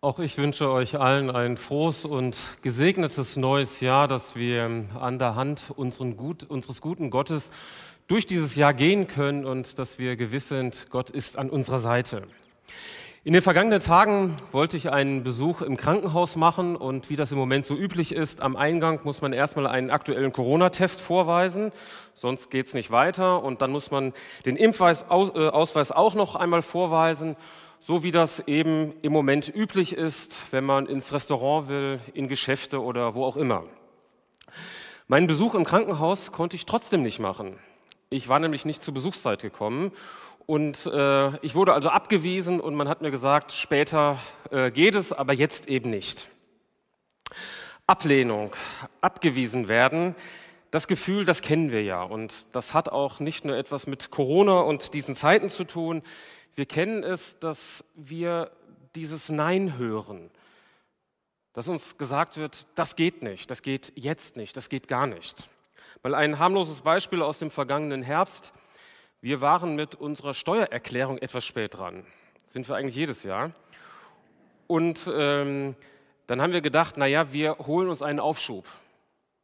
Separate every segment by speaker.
Speaker 1: Auch ich wünsche euch allen ein frohes und gesegnetes neues Jahr, dass wir an der Hand Gut, unseres guten Gottes durch dieses Jahr gehen können und dass wir gewiss sind, Gott ist an unserer Seite. In den vergangenen Tagen wollte ich einen Besuch im Krankenhaus machen und wie das im Moment so üblich ist, am Eingang muss man erstmal einen aktuellen Corona-Test vorweisen, sonst geht es nicht weiter und dann muss man den Impfausweis auch noch einmal vorweisen so wie das eben im Moment üblich ist, wenn man ins Restaurant will, in Geschäfte oder wo auch immer. Meinen Besuch im Krankenhaus konnte ich trotzdem nicht machen. Ich war nämlich nicht zur Besuchszeit gekommen und äh, ich wurde also abgewiesen und man hat mir gesagt, später äh, geht es, aber jetzt eben nicht. Ablehnung, abgewiesen werden, das Gefühl, das kennen wir ja und das hat auch nicht nur etwas mit Corona und diesen Zeiten zu tun. Wir kennen es, dass wir dieses Nein hören, dass uns gesagt wird, das geht nicht, das geht jetzt nicht, das geht gar nicht. Mal ein harmloses Beispiel aus dem vergangenen Herbst. Wir waren mit unserer Steuererklärung etwas spät dran. Sind wir eigentlich jedes Jahr. Und ähm, dann haben wir gedacht, naja, wir holen uns einen Aufschub.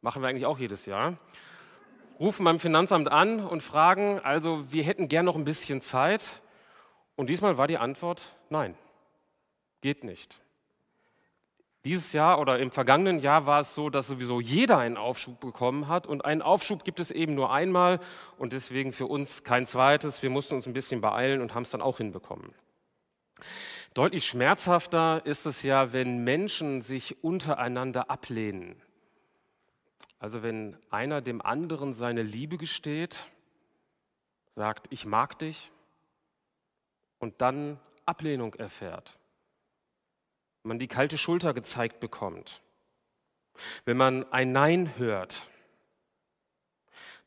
Speaker 1: Machen wir eigentlich auch jedes Jahr. Rufen beim Finanzamt an und fragen, also wir hätten gern noch ein bisschen Zeit. Und diesmal war die Antwort nein, geht nicht. Dieses Jahr oder im vergangenen Jahr war es so, dass sowieso jeder einen Aufschub bekommen hat und einen Aufschub gibt es eben nur einmal und deswegen für uns kein zweites. Wir mussten uns ein bisschen beeilen und haben es dann auch hinbekommen. Deutlich schmerzhafter ist es ja, wenn Menschen sich untereinander ablehnen. Also wenn einer dem anderen seine Liebe gesteht, sagt, ich mag dich, und dann Ablehnung erfährt, man die kalte Schulter gezeigt bekommt, wenn man ein Nein hört,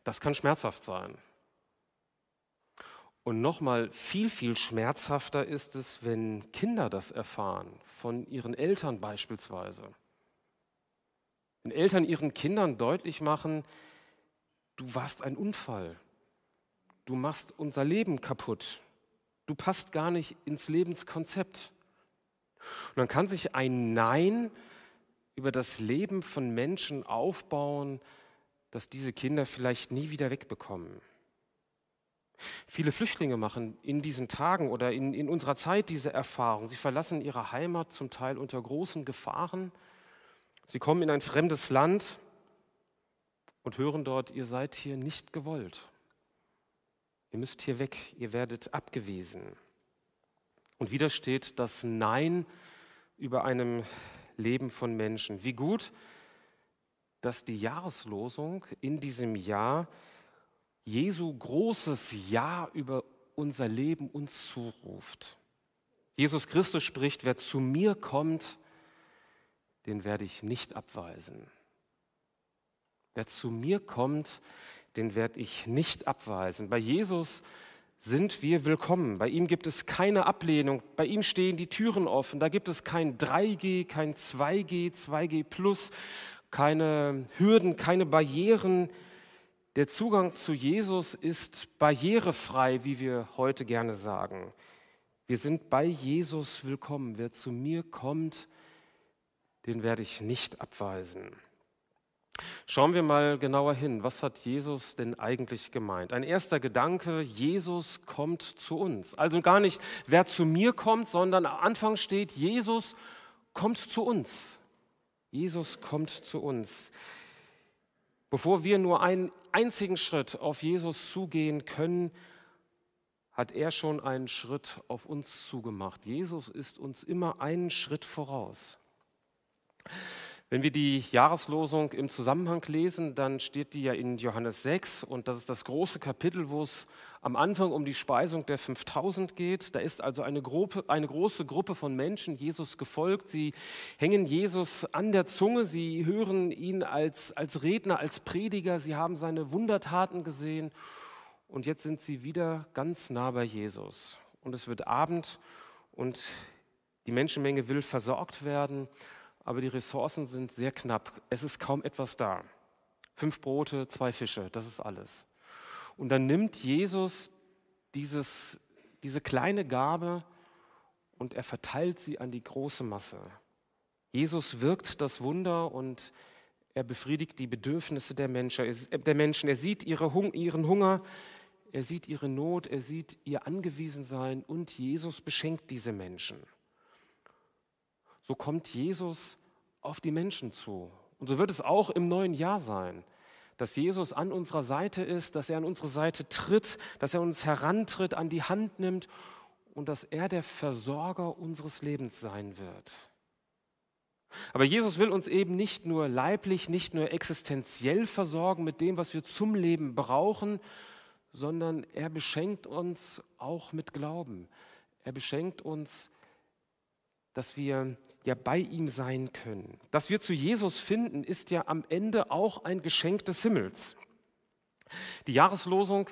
Speaker 1: das kann schmerzhaft sein. Und nochmal viel, viel schmerzhafter ist es, wenn Kinder das erfahren, von ihren Eltern beispielsweise. Wenn Eltern ihren Kindern deutlich machen, du warst ein Unfall, du machst unser Leben kaputt, Du passt gar nicht ins Lebenskonzept. Und dann kann sich ein Nein über das Leben von Menschen aufbauen, das diese Kinder vielleicht nie wieder wegbekommen. Viele Flüchtlinge machen in diesen Tagen oder in, in unserer Zeit diese Erfahrung. Sie verlassen ihre Heimat zum Teil unter großen Gefahren. Sie kommen in ein fremdes Land und hören dort, ihr seid hier nicht gewollt. Ihr müsst hier weg, ihr werdet abgewiesen. Und wieder steht das Nein über einem Leben von Menschen. Wie gut, dass die Jahreslosung in diesem Jahr Jesu großes Ja über unser Leben uns zuruft. Jesus Christus spricht, wer zu mir kommt, den werde ich nicht abweisen. Wer zu mir kommt, den werde ich nicht abweisen. Bei Jesus sind wir willkommen. Bei ihm gibt es keine Ablehnung. Bei ihm stehen die Türen offen. Da gibt es kein 3G, kein 2G, 2G plus, keine Hürden, keine Barrieren. Der Zugang zu Jesus ist barrierefrei, wie wir heute gerne sagen. Wir sind bei Jesus willkommen. Wer zu mir kommt, den werde ich nicht abweisen. Schauen wir mal genauer hin. Was hat Jesus denn eigentlich gemeint? Ein erster Gedanke, Jesus kommt zu uns. Also gar nicht, wer zu mir kommt, sondern am Anfang steht, Jesus kommt zu uns. Jesus kommt zu uns. Bevor wir nur einen einzigen Schritt auf Jesus zugehen können, hat er schon einen Schritt auf uns zugemacht. Jesus ist uns immer einen Schritt voraus. Wenn wir die Jahreslosung im Zusammenhang lesen, dann steht die ja in Johannes 6 und das ist das große Kapitel, wo es am Anfang um die Speisung der 5000 geht. Da ist also eine, Gruppe, eine große Gruppe von Menschen Jesus gefolgt. Sie hängen Jesus an der Zunge, sie hören ihn als, als Redner, als Prediger, sie haben seine Wundertaten gesehen und jetzt sind sie wieder ganz nah bei Jesus. Und es wird Abend und die Menschenmenge will versorgt werden aber die Ressourcen sind sehr knapp. Es ist kaum etwas da. Fünf Brote, zwei Fische, das ist alles. Und dann nimmt Jesus dieses, diese kleine Gabe und er verteilt sie an die große Masse. Jesus wirkt das Wunder und er befriedigt die Bedürfnisse der Menschen. Er sieht ihren Hunger, er sieht ihre Not, er sieht ihr Angewiesensein und Jesus beschenkt diese Menschen. So kommt Jesus auf die Menschen zu. Und so wird es auch im neuen Jahr sein, dass Jesus an unserer Seite ist, dass er an unsere Seite tritt, dass er uns herantritt, an die Hand nimmt und dass er der Versorger unseres Lebens sein wird. Aber Jesus will uns eben nicht nur leiblich, nicht nur existenziell versorgen mit dem, was wir zum Leben brauchen, sondern er beschenkt uns auch mit Glauben. Er beschenkt uns, dass wir ja bei ihm sein können. Dass wir zu Jesus finden, ist ja am Ende auch ein Geschenk des Himmels. Die Jahreslosung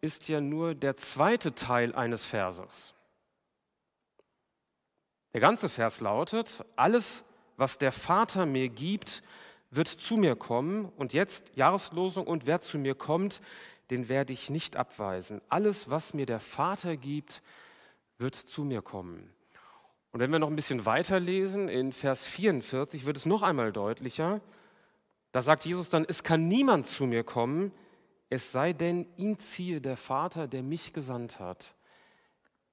Speaker 1: ist ja nur der zweite Teil eines Verses. Der ganze Vers lautet, alles, was der Vater mir gibt, wird zu mir kommen. Und jetzt Jahreslosung, und wer zu mir kommt, den werde ich nicht abweisen. Alles, was mir der Vater gibt, wird zu mir kommen. Und wenn wir noch ein bisschen weiterlesen, in Vers 44 wird es noch einmal deutlicher. Da sagt Jesus dann, es kann niemand zu mir kommen, es sei denn, ihn ziehe der Vater, der mich gesandt hat.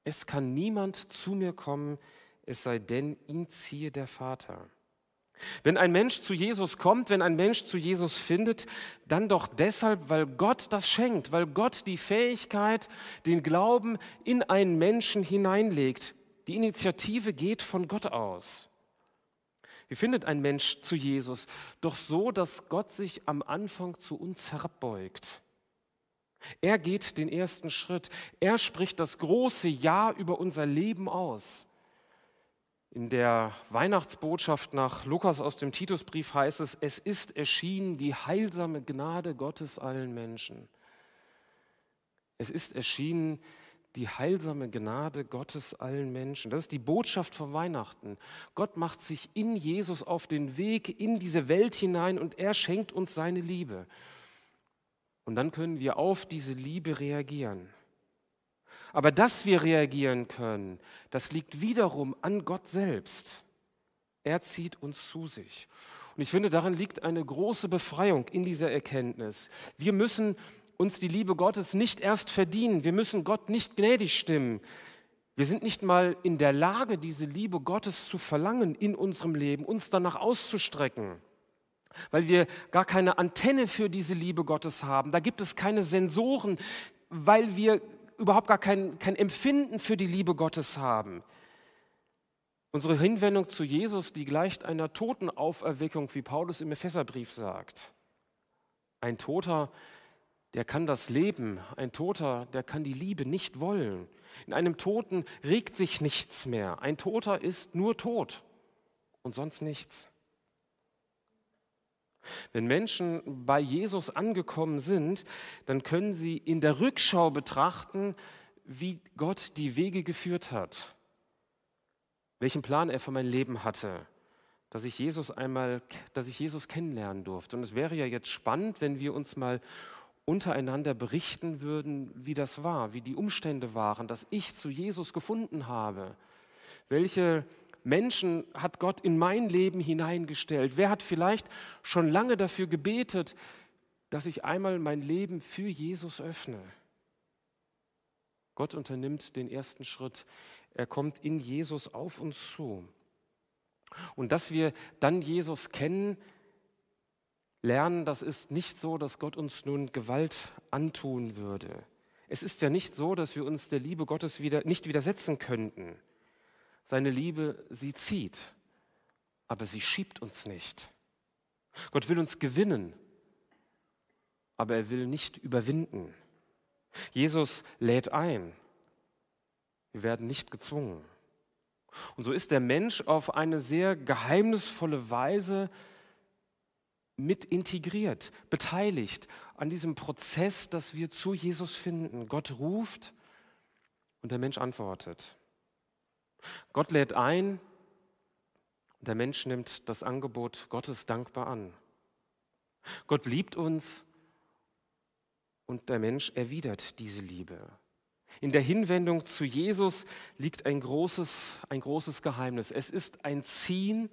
Speaker 1: Es kann niemand zu mir kommen, es sei denn, ihn ziehe der Vater. Wenn ein Mensch zu Jesus kommt, wenn ein Mensch zu Jesus findet, dann doch deshalb, weil Gott das schenkt, weil Gott die Fähigkeit, den Glauben in einen Menschen hineinlegt. Die Initiative geht von Gott aus. Wie findet ein Mensch zu Jesus? Doch so, dass Gott sich am Anfang zu uns herabbeugt. Er geht den ersten Schritt. Er spricht das große Ja über unser Leben aus. In der Weihnachtsbotschaft nach Lukas aus dem Titusbrief heißt es, es ist erschienen die heilsame Gnade Gottes allen Menschen. Es ist erschienen die heilsame Gnade Gottes allen Menschen. Das ist die Botschaft von Weihnachten. Gott macht sich in Jesus auf den Weg in diese Welt hinein und er schenkt uns seine Liebe. Und dann können wir auf diese Liebe reagieren. Aber dass wir reagieren können, das liegt wiederum an Gott selbst. Er zieht uns zu sich. Und ich finde, darin liegt eine große Befreiung in dieser Erkenntnis. Wir müssen uns die Liebe Gottes nicht erst verdienen. Wir müssen Gott nicht gnädig stimmen. Wir sind nicht mal in der Lage, diese Liebe Gottes zu verlangen in unserem Leben, uns danach auszustrecken, weil wir gar keine Antenne für diese Liebe Gottes haben. Da gibt es keine Sensoren, weil wir überhaupt gar kein, kein Empfinden für die Liebe Gottes haben. Unsere Hinwendung zu Jesus, die gleicht einer Totenauferweckung, wie Paulus im Epheserbrief sagt. Ein Toter, kann das Leben, ein Toter, der kann die Liebe nicht wollen. In einem Toten regt sich nichts mehr. Ein Toter ist nur tot und sonst nichts. Wenn Menschen bei Jesus angekommen sind, dann können sie in der Rückschau betrachten, wie Gott die Wege geführt hat, welchen Plan er für mein Leben hatte, dass ich Jesus einmal, dass ich Jesus kennenlernen durfte. Und es wäre ja jetzt spannend, wenn wir uns mal untereinander berichten würden, wie das war, wie die Umstände waren, dass ich zu Jesus gefunden habe, welche Menschen hat Gott in mein Leben hineingestellt? Wer hat vielleicht schon lange dafür gebetet, dass ich einmal mein Leben für Jesus öffne? Gott unternimmt den ersten Schritt. Er kommt in Jesus auf uns zu. Und dass wir dann Jesus kennen, lernen, das ist nicht so, dass Gott uns nun Gewalt antun würde. Es ist ja nicht so, dass wir uns der Liebe Gottes wieder, nicht widersetzen könnten. Seine Liebe, sie zieht, aber sie schiebt uns nicht. Gott will uns gewinnen, aber er will nicht überwinden. Jesus lädt ein. Wir werden nicht gezwungen. Und so ist der Mensch auf eine sehr geheimnisvolle Weise mit integriert, beteiligt an diesem Prozess, dass wir zu Jesus finden. Gott ruft und der Mensch antwortet. Gott lädt ein, der Mensch nimmt das Angebot Gottes dankbar an. Gott liebt uns und der Mensch erwidert diese Liebe. In der Hinwendung zu Jesus liegt ein großes, ein großes Geheimnis. Es ist ein Ziehen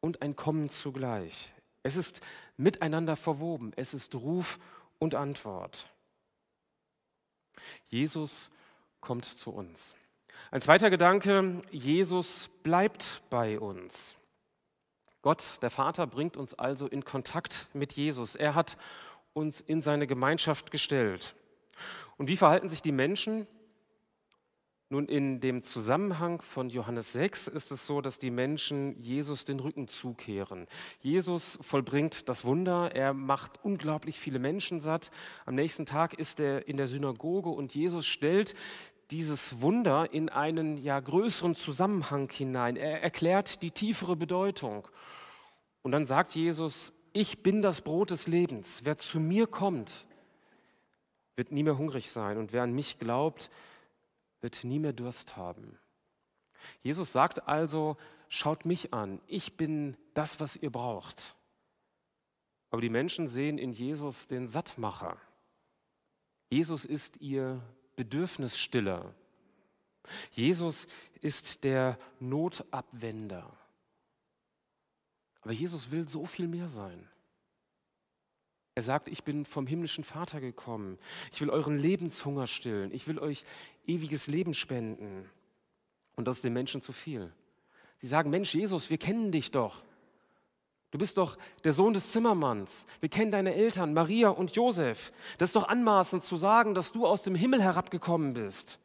Speaker 1: und ein Kommen zugleich. Es ist miteinander verwoben. Es ist Ruf und Antwort. Jesus kommt zu uns. Ein zweiter Gedanke, Jesus bleibt bei uns. Gott, der Vater, bringt uns also in Kontakt mit Jesus. Er hat uns in seine Gemeinschaft gestellt. Und wie verhalten sich die Menschen? Nun, in dem Zusammenhang von Johannes 6 ist es so, dass die Menschen Jesus den Rücken zukehren. Jesus vollbringt das Wunder, er macht unglaublich viele Menschen satt. Am nächsten Tag ist er in der Synagoge und Jesus stellt dieses Wunder in einen ja größeren Zusammenhang hinein. Er erklärt die tiefere Bedeutung. Und dann sagt Jesus, ich bin das Brot des Lebens. Wer zu mir kommt, wird nie mehr hungrig sein. Und wer an mich glaubt, wird nie mehr Durst haben. Jesus sagt also, schaut mich an, ich bin das, was ihr braucht. Aber die Menschen sehen in Jesus den Sattmacher. Jesus ist ihr Bedürfnisstiller. Jesus ist der Notabwender. Aber Jesus will so viel mehr sein. Er sagt, ich bin vom himmlischen Vater gekommen. Ich will euren Lebenshunger stillen. Ich will euch ewiges Leben spenden. Und das ist den Menschen zu viel. Sie sagen, Mensch, Jesus, wir kennen dich doch. Du bist doch der Sohn des Zimmermanns. Wir kennen deine Eltern, Maria und Josef. Das ist doch anmaßend zu sagen, dass du aus dem Himmel herabgekommen bist.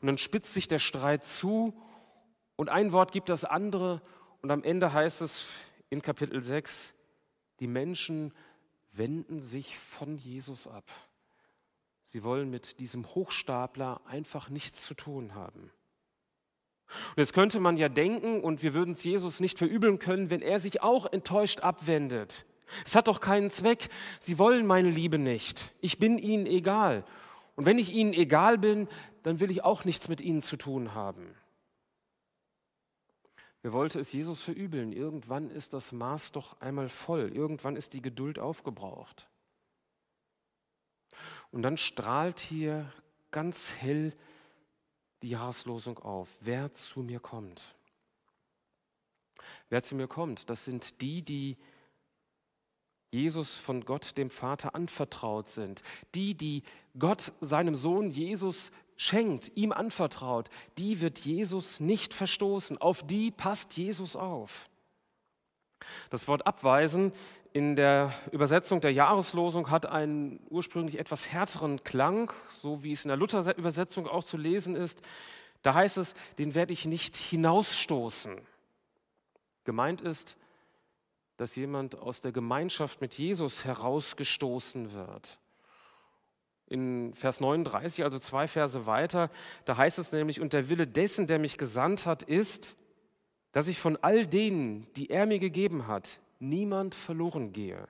Speaker 1: Und dann spitzt sich der Streit zu und ein Wort gibt das andere und am Ende heißt es in Kapitel 6, die Menschen wenden sich von Jesus ab. Sie wollen mit diesem Hochstapler einfach nichts zu tun haben. Und jetzt könnte man ja denken, und wir würden es Jesus nicht verübeln können, wenn er sich auch enttäuscht abwendet. Es hat doch keinen Zweck. Sie wollen meine Liebe nicht. Ich bin ihnen egal. Und wenn ich ihnen egal bin, dann will ich auch nichts mit ihnen zu tun haben. Wer wollte es Jesus verübeln? Irgendwann ist das Maß doch einmal voll. Irgendwann ist die Geduld aufgebraucht. Und dann strahlt hier ganz hell die Jahreslosung auf, wer zu mir kommt. Wer zu mir kommt, das sind die, die Jesus von Gott, dem Vater, anvertraut sind. Die, die Gott seinem Sohn Jesus schenkt, ihm anvertraut, die wird Jesus nicht verstoßen. Auf die passt Jesus auf. Das Wort abweisen in der Übersetzung der Jahreslosung hat einen ursprünglich etwas härteren Klang, so wie es in der Luther-Übersetzung auch zu lesen ist. Da heißt es, den werde ich nicht hinausstoßen. Gemeint ist, dass jemand aus der Gemeinschaft mit Jesus herausgestoßen wird. In Vers 39, also zwei Verse weiter, da heißt es nämlich, und der Wille dessen, der mich gesandt hat, ist, dass ich von all denen, die er mir gegeben hat, niemand verloren gehe,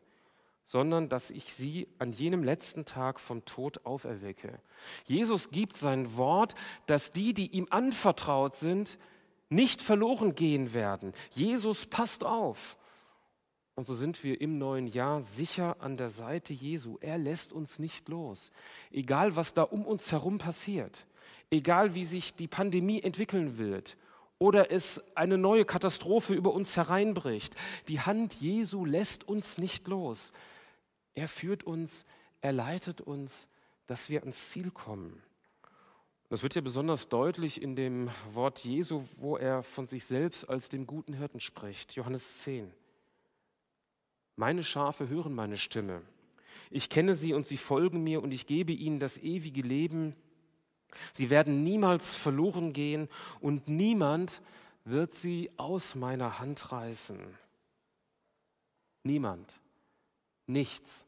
Speaker 1: sondern dass ich sie an jenem letzten Tag vom Tod auferwecke. Jesus gibt sein Wort, dass die, die ihm anvertraut sind, nicht verloren gehen werden. Jesus passt auf. Und so sind wir im neuen Jahr sicher an der Seite Jesu. Er lässt uns nicht los. Egal, was da um uns herum passiert, egal, wie sich die Pandemie entwickeln wird, oder es eine neue Katastrophe über uns hereinbricht. Die Hand Jesu lässt uns nicht los. Er führt uns, er leitet uns, dass wir ans Ziel kommen. Das wird ja besonders deutlich in dem Wort Jesu, wo er von sich selbst als dem guten Hirten spricht. Johannes 10. Meine Schafe hören meine Stimme. Ich kenne sie und sie folgen mir und ich gebe ihnen das ewige Leben Sie werden niemals verloren gehen und niemand wird sie aus meiner Hand reißen. Niemand, nichts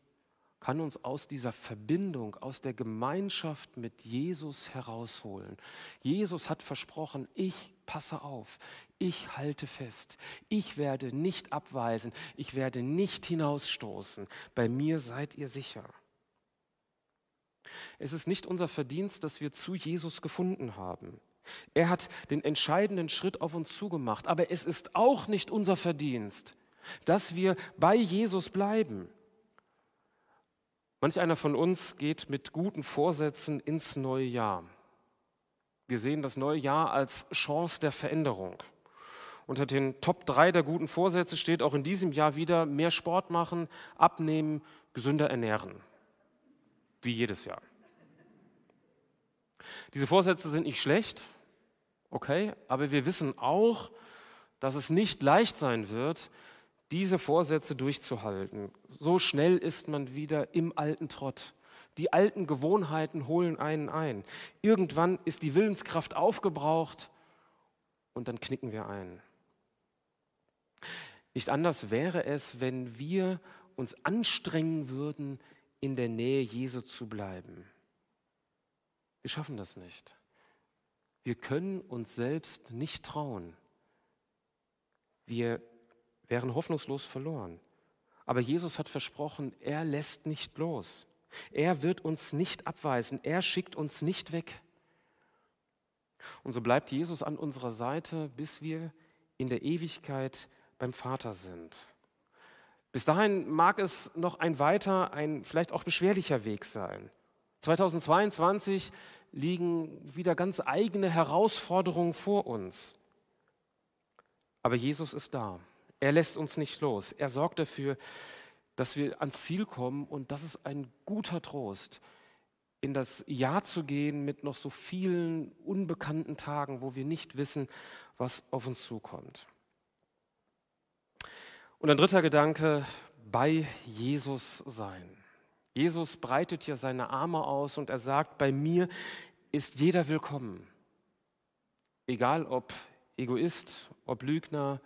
Speaker 1: kann uns aus dieser Verbindung, aus der Gemeinschaft mit Jesus herausholen. Jesus hat versprochen, ich passe auf, ich halte fest, ich werde nicht abweisen, ich werde nicht hinausstoßen, bei mir seid ihr sicher. Es ist nicht unser Verdienst, dass wir zu Jesus gefunden haben. Er hat den entscheidenden Schritt auf uns zugemacht, aber es ist auch nicht unser Verdienst, dass wir bei Jesus bleiben. Manch einer von uns geht mit guten Vorsätzen ins neue Jahr. Wir sehen das neue Jahr als Chance der Veränderung. Unter den Top 3 der guten Vorsätze steht auch in diesem Jahr wieder mehr Sport machen, abnehmen, gesünder ernähren. Wie jedes Jahr. Diese Vorsätze sind nicht schlecht, okay, aber wir wissen auch, dass es nicht leicht sein wird, diese Vorsätze durchzuhalten. So schnell ist man wieder im alten Trott. Die alten Gewohnheiten holen einen ein. Irgendwann ist die Willenskraft aufgebraucht und dann knicken wir ein. Nicht anders wäre es, wenn wir uns anstrengen würden, in der Nähe Jesu zu bleiben. Wir schaffen das nicht. Wir können uns selbst nicht trauen. Wir wären hoffnungslos verloren. Aber Jesus hat versprochen, er lässt nicht los. Er wird uns nicht abweisen. Er schickt uns nicht weg. Und so bleibt Jesus an unserer Seite, bis wir in der Ewigkeit beim Vater sind. Bis dahin mag es noch ein weiter, ein vielleicht auch beschwerlicher Weg sein. 2022 liegen wieder ganz eigene Herausforderungen vor uns. Aber Jesus ist da. Er lässt uns nicht los. Er sorgt dafür, dass wir ans Ziel kommen und das ist ein guter Trost, in das Jahr zu gehen mit noch so vielen unbekannten Tagen, wo wir nicht wissen, was auf uns zukommt. Und ein dritter Gedanke, bei Jesus sein. Jesus breitet hier seine Arme aus und er sagt, bei mir ist jeder willkommen. Egal ob Egoist, ob Lügner,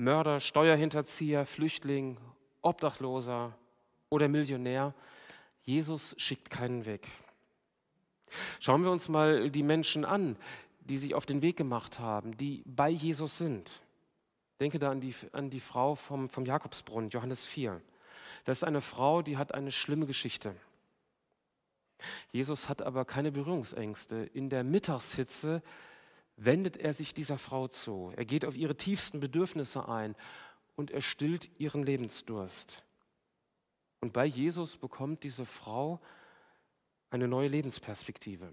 Speaker 1: Mörder, Steuerhinterzieher, Flüchtling, Obdachloser oder Millionär, Jesus schickt keinen weg. Schauen wir uns mal die Menschen an, die sich auf den Weg gemacht haben, die bei Jesus sind. Denke da an die, an die Frau vom, vom Jakobsbrunnen, Johannes 4. Das ist eine Frau, die hat eine schlimme Geschichte. Jesus hat aber keine Berührungsängste. In der Mittagshitze wendet er sich dieser Frau zu. Er geht auf ihre tiefsten Bedürfnisse ein und er stillt ihren Lebensdurst. Und bei Jesus bekommt diese Frau eine neue Lebensperspektive.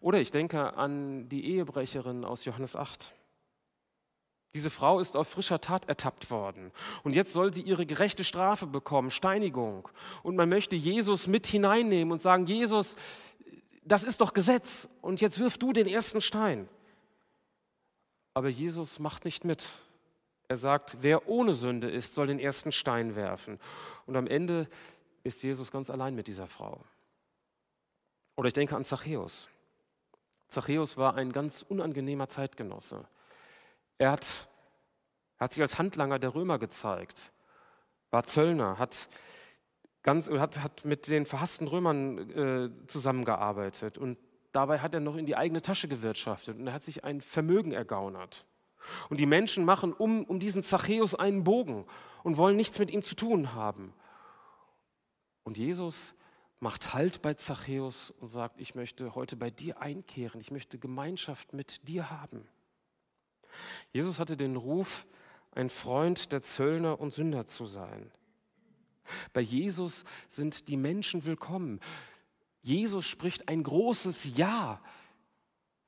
Speaker 1: Oder ich denke an die Ehebrecherin aus Johannes 8. Diese Frau ist auf frischer Tat ertappt worden. Und jetzt soll sie ihre gerechte Strafe bekommen, Steinigung. Und man möchte Jesus mit hineinnehmen und sagen, Jesus, das ist doch Gesetz. Und jetzt wirf du den ersten Stein. Aber Jesus macht nicht mit. Er sagt, wer ohne Sünde ist, soll den ersten Stein werfen. Und am Ende ist Jesus ganz allein mit dieser Frau. Oder ich denke an Zachäus. Zachäus war ein ganz unangenehmer Zeitgenosse. Er hat, hat sich als Handlanger der Römer gezeigt, war Zöllner, hat, ganz, hat, hat mit den verhassten Römern äh, zusammengearbeitet und dabei hat er noch in die eigene Tasche gewirtschaftet und er hat sich ein Vermögen ergaunert. Und die Menschen machen um, um diesen Zachäus einen Bogen und wollen nichts mit ihm zu tun haben. Und Jesus macht Halt bei Zachäus und sagt, ich möchte heute bei dir einkehren, ich möchte Gemeinschaft mit dir haben. Jesus hatte den Ruf, ein Freund der Zöllner und Sünder zu sein. Bei Jesus sind die Menschen willkommen. Jesus spricht ein großes Ja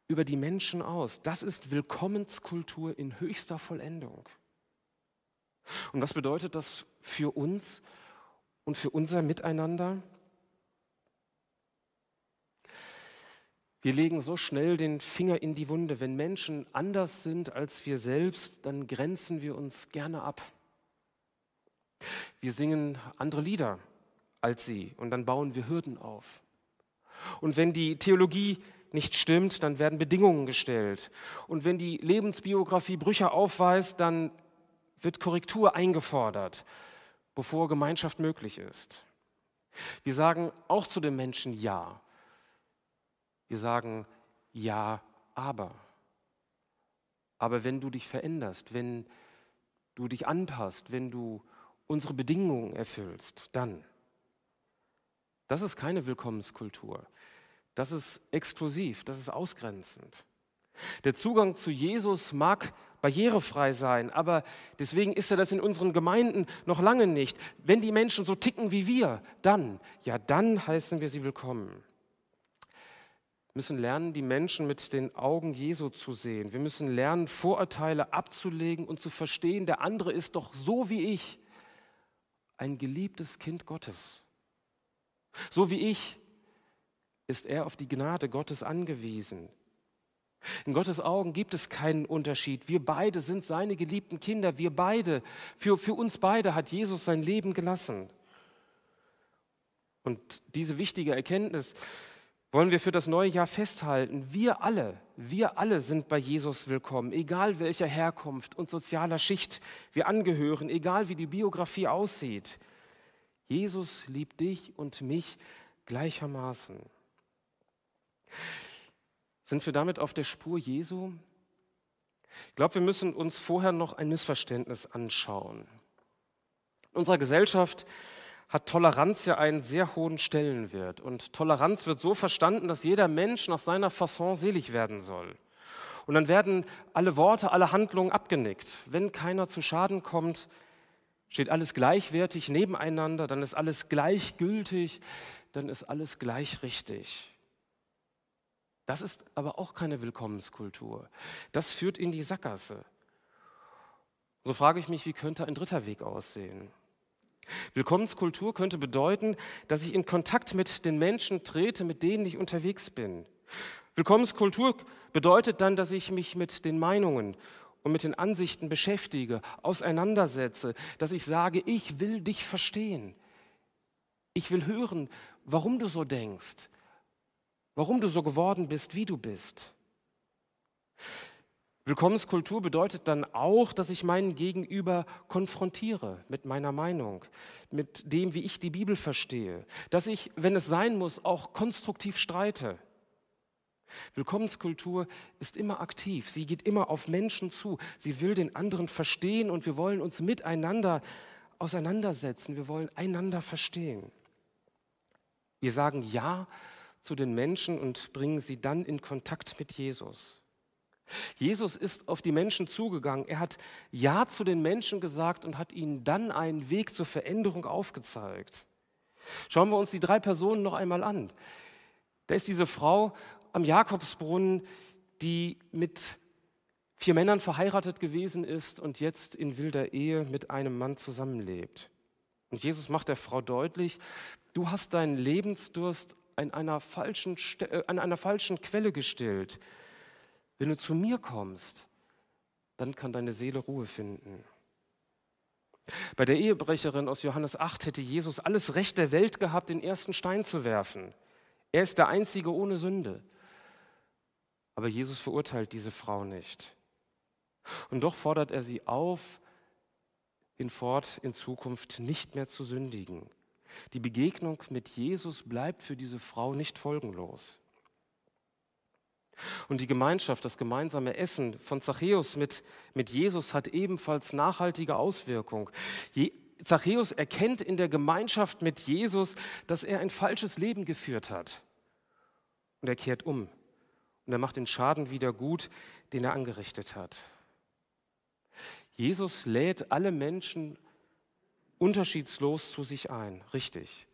Speaker 1: über die Menschen aus. Das ist Willkommenskultur in höchster Vollendung. Und was bedeutet das für uns und für unser Miteinander? Wir legen so schnell den Finger in die Wunde. Wenn Menschen anders sind als wir selbst, dann grenzen wir uns gerne ab. Wir singen andere Lieder als sie und dann bauen wir Hürden auf. Und wenn die Theologie nicht stimmt, dann werden Bedingungen gestellt. Und wenn die Lebensbiografie Brüche aufweist, dann wird Korrektur eingefordert, bevor Gemeinschaft möglich ist. Wir sagen auch zu den Menschen Ja, wir sagen ja, aber. Aber wenn du dich veränderst, wenn du dich anpasst, wenn du unsere Bedingungen erfüllst, dann. Das ist keine Willkommenskultur. Das ist exklusiv, das ist ausgrenzend. Der Zugang zu Jesus mag barrierefrei sein, aber deswegen ist er das in unseren Gemeinden noch lange nicht. Wenn die Menschen so ticken wie wir, dann, ja, dann heißen wir sie willkommen. Wir müssen lernen, die Menschen mit den Augen Jesu zu sehen. Wir müssen lernen, Vorurteile abzulegen und zu verstehen, der andere ist doch so wie ich, ein geliebtes Kind Gottes. So wie ich ist er auf die Gnade Gottes angewiesen. In Gottes Augen gibt es keinen Unterschied. Wir beide sind seine geliebten Kinder. Wir beide, für, für uns beide hat Jesus sein Leben gelassen. Und diese wichtige Erkenntnis wollen wir für das neue Jahr festhalten. Wir alle, wir alle sind bei Jesus willkommen, egal welcher Herkunft und sozialer Schicht wir angehören, egal wie die Biografie aussieht. Jesus liebt dich und mich gleichermaßen. Sind wir damit auf der Spur Jesu? Ich glaube, wir müssen uns vorher noch ein Missverständnis anschauen. In unserer Gesellschaft hat Toleranz ja einen sehr hohen Stellenwert. Und Toleranz wird so verstanden, dass jeder Mensch nach seiner Fasson selig werden soll. Und dann werden alle Worte, alle Handlungen abgenickt. Wenn keiner zu Schaden kommt, steht alles gleichwertig nebeneinander, dann ist alles gleichgültig, dann ist alles gleich richtig. Das ist aber auch keine Willkommenskultur. Das führt in die Sackgasse. So frage ich mich, wie könnte ein dritter Weg aussehen? Willkommenskultur könnte bedeuten, dass ich in Kontakt mit den Menschen trete, mit denen ich unterwegs bin. Willkommenskultur bedeutet dann, dass ich mich mit den Meinungen und mit den Ansichten beschäftige, auseinandersetze, dass ich sage, ich will dich verstehen. Ich will hören, warum du so denkst warum du so geworden bist, wie du bist. Willkommenskultur bedeutet dann auch, dass ich meinen Gegenüber konfrontiere mit meiner Meinung, mit dem, wie ich die Bibel verstehe, dass ich, wenn es sein muss, auch konstruktiv streite. Willkommenskultur ist immer aktiv, sie geht immer auf Menschen zu, sie will den anderen verstehen und wir wollen uns miteinander auseinandersetzen, wir wollen einander verstehen. Wir sagen Ja zu den Menschen und bringen sie dann in Kontakt mit Jesus. Jesus ist auf die Menschen zugegangen. Er hat Ja zu den Menschen gesagt und hat ihnen dann einen Weg zur Veränderung aufgezeigt. Schauen wir uns die drei Personen noch einmal an. Da ist diese Frau am Jakobsbrunnen, die mit vier Männern verheiratet gewesen ist und jetzt in wilder Ehe mit einem Mann zusammenlebt. Und Jesus macht der Frau deutlich, du hast deinen Lebensdurst an einer falschen, äh, an einer falschen Quelle gestillt. Wenn du zu mir kommst, dann kann deine Seele Ruhe finden. Bei der Ehebrecherin aus Johannes 8 hätte Jesus alles Recht der Welt gehabt, den ersten Stein zu werfen. Er ist der Einzige ohne Sünde. Aber Jesus verurteilt diese Frau nicht. Und doch fordert er sie auf, hinfort in Zukunft nicht mehr zu sündigen. Die Begegnung mit Jesus bleibt für diese Frau nicht folgenlos. Und die Gemeinschaft, das gemeinsame Essen von Zachäus mit, mit Jesus hat ebenfalls nachhaltige Auswirkung. Je, Zachäus erkennt in der Gemeinschaft mit Jesus, dass er ein falsches Leben geführt hat. Und er kehrt um. Und er macht den Schaden wieder gut, den er angerichtet hat. Jesus lädt alle Menschen unterschiedslos zu sich ein, richtig.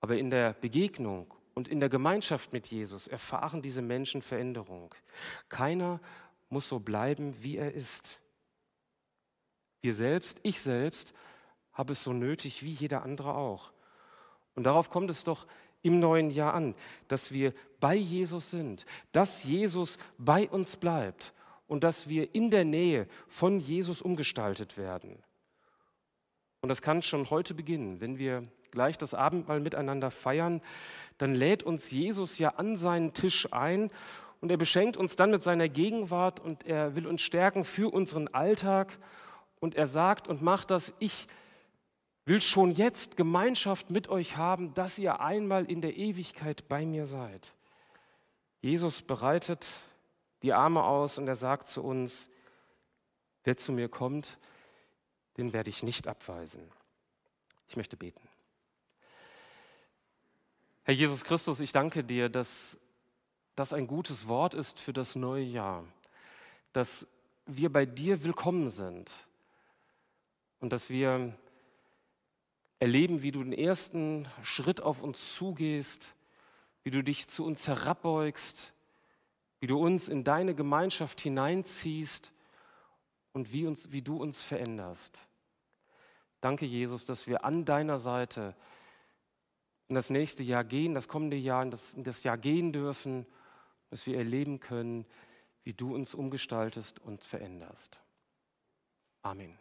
Speaker 1: Aber in der Begegnung und in der Gemeinschaft mit Jesus erfahren diese Menschen Veränderung. Keiner muss so bleiben, wie er ist. Wir selbst, ich selbst, habe es so nötig wie jeder andere auch. Und darauf kommt es doch im neuen Jahr an, dass wir bei Jesus sind, dass Jesus bei uns bleibt und dass wir in der Nähe von Jesus umgestaltet werden. Und das kann schon heute beginnen. Wenn wir gleich das Abendmahl miteinander feiern, dann lädt uns Jesus ja an seinen Tisch ein und er beschenkt uns dann mit seiner Gegenwart und er will uns stärken für unseren Alltag und er sagt und macht das, ich will schon jetzt Gemeinschaft mit euch haben, dass ihr einmal in der Ewigkeit bei mir seid. Jesus bereitet die Arme aus und er sagt zu uns, wer zu mir kommt, den werde ich nicht abweisen. Ich möchte beten. Herr Jesus Christus, ich danke dir, dass das ein gutes Wort ist für das neue Jahr, dass wir bei dir willkommen sind und dass wir erleben, wie du den ersten Schritt auf uns zugehst, wie du dich zu uns herabbeugst, wie du uns in deine Gemeinschaft hineinziehst und wie, uns, wie du uns veränderst. Danke, Jesus, dass wir an deiner Seite in das nächste Jahr gehen, das kommende Jahr, in das, in das Jahr gehen dürfen, dass wir erleben können, wie du uns umgestaltest und veränderst. Amen.